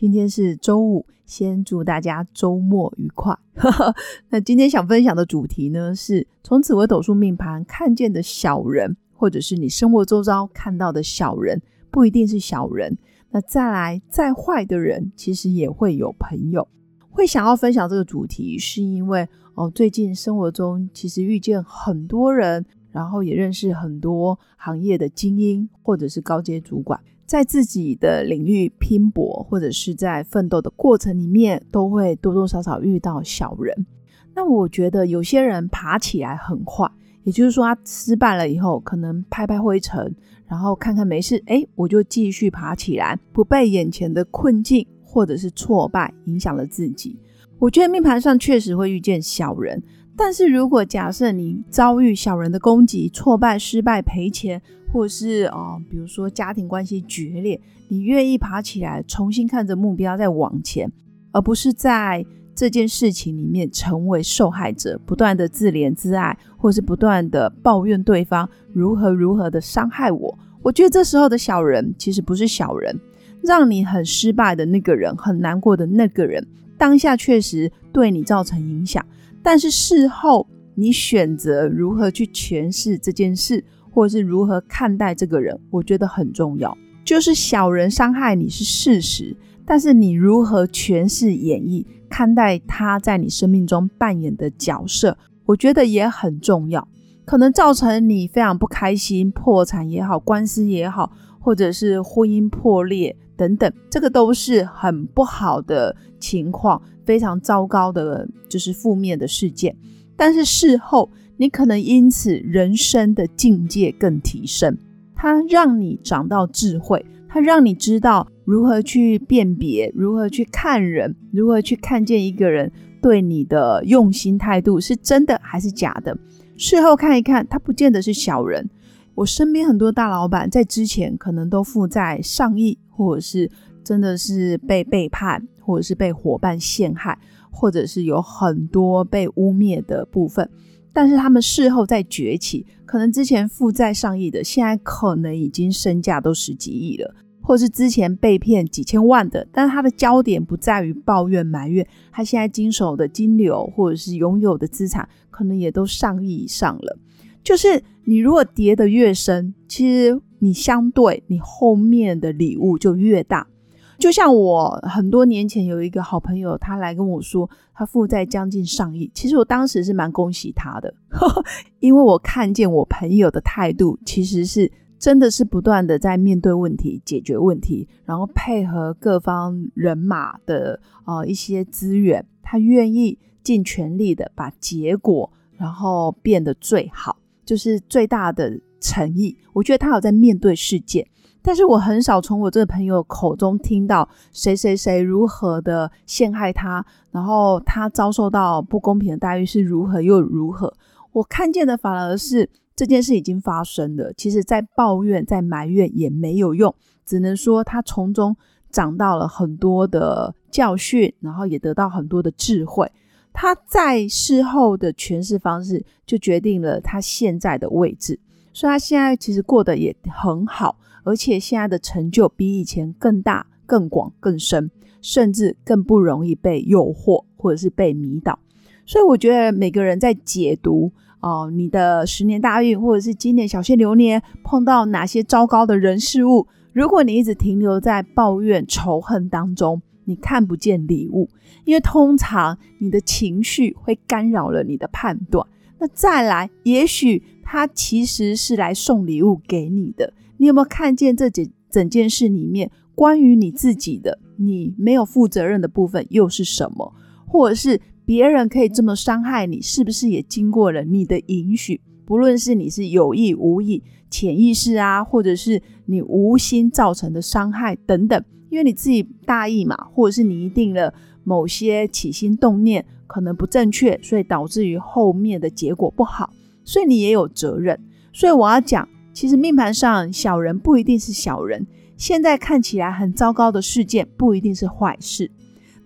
今天是周五，先祝大家周末愉快。那今天想分享的主题呢，是从紫微斗数命盘看见的小人，或者是你生活周遭看到的小人，不一定是小人。那再来，再坏的人，其实也会有朋友。会想要分享这个主题，是因为哦，最近生活中其实遇见很多人，然后也认识很多行业的精英，或者是高阶主管。在自己的领域拼搏，或者是在奋斗的过程里面，都会多多少少遇到小人。那我觉得有些人爬起来很快，也就是说他失败了以后，可能拍拍灰尘，然后看看没事，哎，我就继续爬起来，不被眼前的困境或者是挫败影响了自己。我觉得命盘上确实会遇见小人。但是如果假设你遭遇小人的攻击、挫败、失败、赔钱，或者是哦，比如说家庭关系决裂，你愿意爬起来，重新看着目标再往前，而不是在这件事情里面成为受害者，不断的自怜自爱，或是不断的抱怨对方如何如何的伤害我。我觉得这时候的小人其实不是小人，让你很失败的那个人，很难过的那个人，当下确实对你造成影响。但是事后，你选择如何去诠释这件事，或者是如何看待这个人，我觉得很重要。就是小人伤害你是事实，但是你如何诠释、演绎、看待他在你生命中扮演的角色，我觉得也很重要。可能造成你非常不开心、破产也好，官司也好，或者是婚姻破裂等等，这个都是很不好的情况。非常糟糕的，就是负面的事件。但是事后，你可能因此人生的境界更提升。它让你长到智慧，它让你知道如何去辨别，如何去看人，如何去看见一个人对你的用心态度是真的还是假的。事后看一看，他不见得是小人。我身边很多大老板在之前可能都负债上亿，或者是真的是被背叛。或者是被伙伴陷害，或者是有很多被污蔑的部分，但是他们事后再崛起，可能之前负债上亿的，现在可能已经身价都十几亿了，或是之前被骗几千万的，但他的焦点不在于抱怨埋怨，他现在经手的金流或者是拥有的资产，可能也都上亿以上了。就是你如果跌得越深，其实你相对你后面的礼物就越大。就像我很多年前有一个好朋友，他来跟我说，他负债将近上亿。其实我当时是蛮恭喜他的，因为我看见我朋友的态度，其实是真的是不断的在面对问题、解决问题，然后配合各方人马的呃一些资源，他愿意尽全力的把结果然后变得最好，就是最大的诚意。我觉得他有在面对事件。但是我很少从我这个朋友口中听到谁谁谁如何的陷害他，然后他遭受到不公平的待遇是如何又如何。我看见的反而是这件事已经发生了，其实在抱怨、在埋怨也没有用，只能说他从中长到了很多的教训，然后也得到很多的智慧。他在事后的诠释方式，就决定了他现在的位置，所以他现在其实过得也很好。而且现在的成就比以前更大、更广、更深，甚至更不容易被诱惑或者是被迷倒。所以我觉得每个人在解读哦，你的十年大运或者是今年小限流年碰到哪些糟糕的人事物，如果你一直停留在抱怨、仇恨当中，你看不见礼物，因为通常你的情绪会干扰了你的判断。那再来，也许他其实是来送礼物给你的。你有没有看见这整整件事里面关于你自己的你没有负责任的部分又是什么？或者是别人可以这么伤害你，是不是也经过了你的允许？不论是你是有意无意、潜意识啊，或者是你无心造成的伤害等等，因为你自己大意嘛，或者是你一定了某些起心动念，可能不正确，所以导致于后面的结果不好，所以你也有责任。所以我要讲，其实命盘上小人不一定是小人，现在看起来很糟糕的事件不一定是坏事。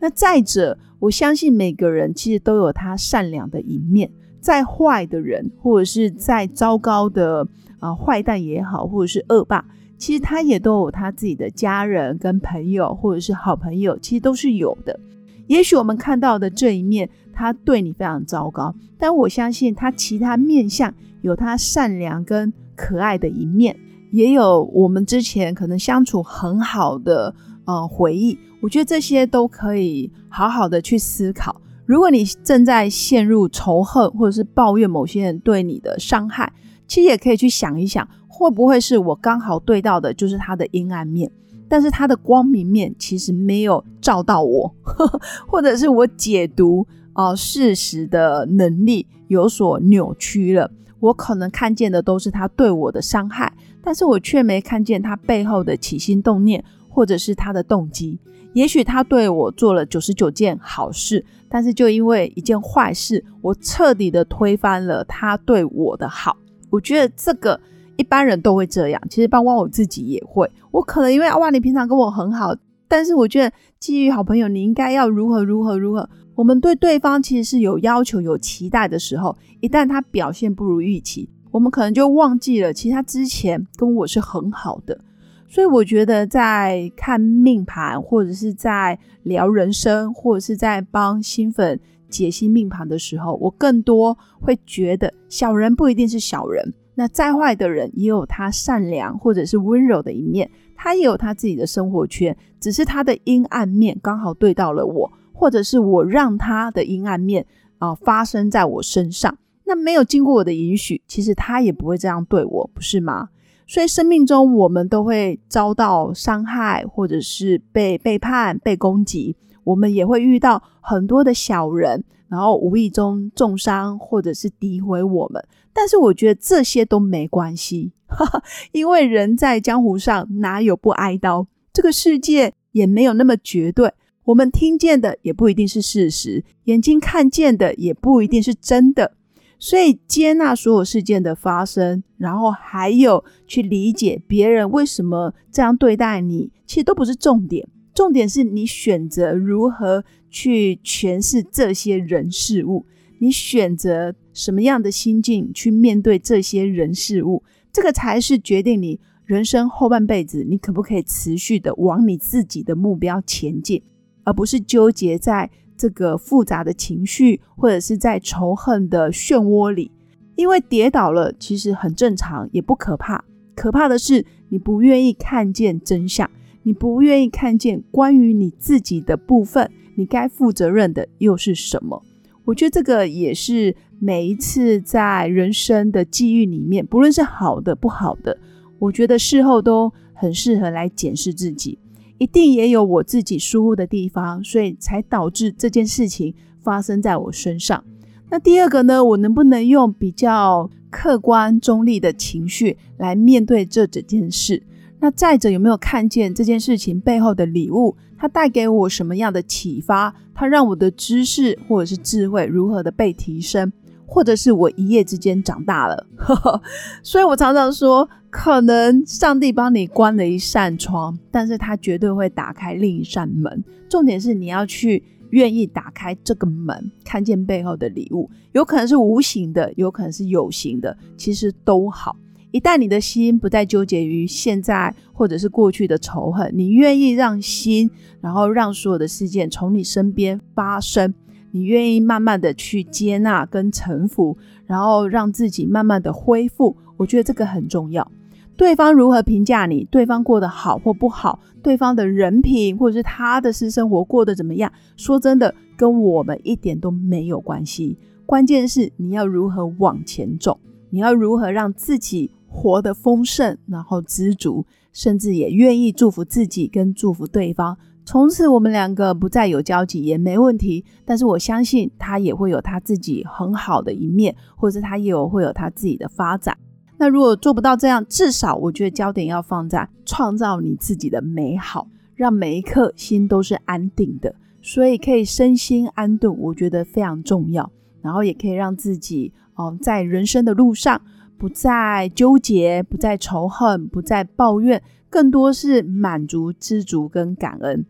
那再者，我相信每个人其实都有他善良的一面，再坏的人或者是再糟糕的啊坏蛋也好，或者是恶霸。其实他也都有他自己的家人跟朋友，或者是好朋友，其实都是有的。也许我们看到的这一面，他对你非常糟糕，但我相信他其他面相有他善良跟可爱的一面，也有我们之前可能相处很好的呃回忆。我觉得这些都可以好好的去思考。如果你正在陷入仇恨，或者是抱怨某些人对你的伤害，其实也可以去想一想。会不会是我刚好对到的，就是他的阴暗面，但是他的光明面其实没有照到我，或者是我解读啊事实的能力有所扭曲了。我可能看见的都是他对我的伤害，但是我却没看见他背后的起心动念，或者是他的动机。也许他对我做了九十九件好事，但是就因为一件坏事，我彻底的推翻了他对我的好。我觉得这个。一般人都会这样，其实包括我自己也会。我可能因为哇，你平常跟我很好，但是我觉得基于好朋友，你应该要如何如何如何。我们对对方其实是有要求、有期待的时候，一旦他表现不如预期，我们可能就忘记了，其实他之前跟我是很好的。所以我觉得在看命盘，或者是在聊人生，或者是在帮新粉解析命盘的时候，我更多会觉得小人不一定是小人。那再坏的人也有他善良或者是温柔的一面，他也有他自己的生活圈，只是他的阴暗面刚好对到了我，或者是我让他的阴暗面啊发生在我身上。那没有经过我的允许，其实他也不会这样对我，不是吗？所以生命中我们都会遭到伤害，或者是被背叛、被攻击，我们也会遇到很多的小人。然后无意中重伤或者是诋毁我们，但是我觉得这些都没关系，因为人在江湖上哪有不挨刀？这个世界也没有那么绝对，我们听见的也不一定是事实，眼睛看见的也不一定是真的。所以接纳所有事件的发生，然后还有去理解别人为什么这样对待你，其实都不是重点。重点是你选择如何去诠释这些人事物，你选择什么样的心境去面对这些人事物，这个才是决定你人生后半辈子你可不可以持续的往你自己的目标前进，而不是纠结在这个复杂的情绪或者是在仇恨的漩涡里。因为跌倒了其实很正常，也不可怕，可怕的是你不愿意看见真相。你不愿意看见关于你自己的部分，你该负责任的又是什么？我觉得这个也是每一次在人生的际遇里面，不论是好的不好的，我觉得事后都很适合来检视自己，一定也有我自己疏忽的地方，所以才导致这件事情发生在我身上。那第二个呢，我能不能用比较客观中立的情绪来面对这整件事？那再者，有没有看见这件事情背后的礼物？它带给我什么样的启发？它让我的知识或者是智慧如何的被提升，或者是我一夜之间长大了？所以我常常说，可能上帝帮你关了一扇窗，但是他绝对会打开另一扇门。重点是你要去愿意打开这个门，看见背后的礼物，有可能是无形的，有可能是有形的，其实都好。一旦你的心不再纠结于现在或者是过去的仇恨，你愿意让心，然后让所有的事件从你身边发生，你愿意慢慢的去接纳跟臣服，然后让自己慢慢的恢复，我觉得这个很重要。对方如何评价你，对方过得好或不好，对方的人品或者是他的私生活过得怎么样，说真的，跟我们一点都没有关系。关键是你要如何往前走，你要如何让自己。活得丰盛，然后知足，甚至也愿意祝福自己跟祝福对方。从此我们两个不再有交集也没问题。但是我相信他也会有他自己很好的一面，或者他也有会有他自己的发展。那如果做不到这样，至少我觉得焦点要放在创造你自己的美好，让每一刻心都是安定的。所以可以身心安顿，我觉得非常重要。然后也可以让自己哦，在人生的路上不再纠结，不再仇恨，不再抱怨，更多是满足、知足跟感恩。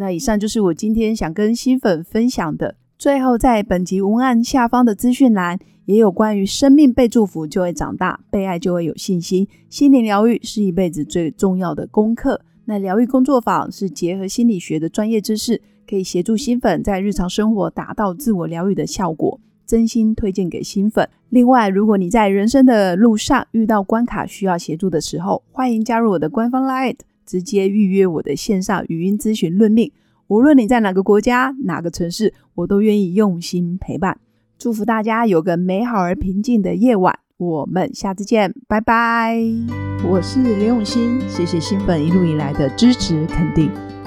那以上就是我今天想跟新粉分享的。最后，在本集文案下方的资讯栏，也有关于生命被祝福就会长大，被爱就会有信心。心灵疗愈是一辈子最重要的功课。那疗愈工作坊是结合心理学的专业知识，可以协助新粉在日常生活达到自我疗愈的效果，真心推荐给新粉。另外，如果你在人生的路上遇到关卡需要协助的时候，欢迎加入我的官方 Line，直接预约我的线上语音咨询论命。无论你在哪个国家、哪个城市，我都愿意用心陪伴。祝福大家有个美好而平静的夜晚。我们下次见，拜拜。我是刘永新，谢谢新粉一路以来的支持肯定。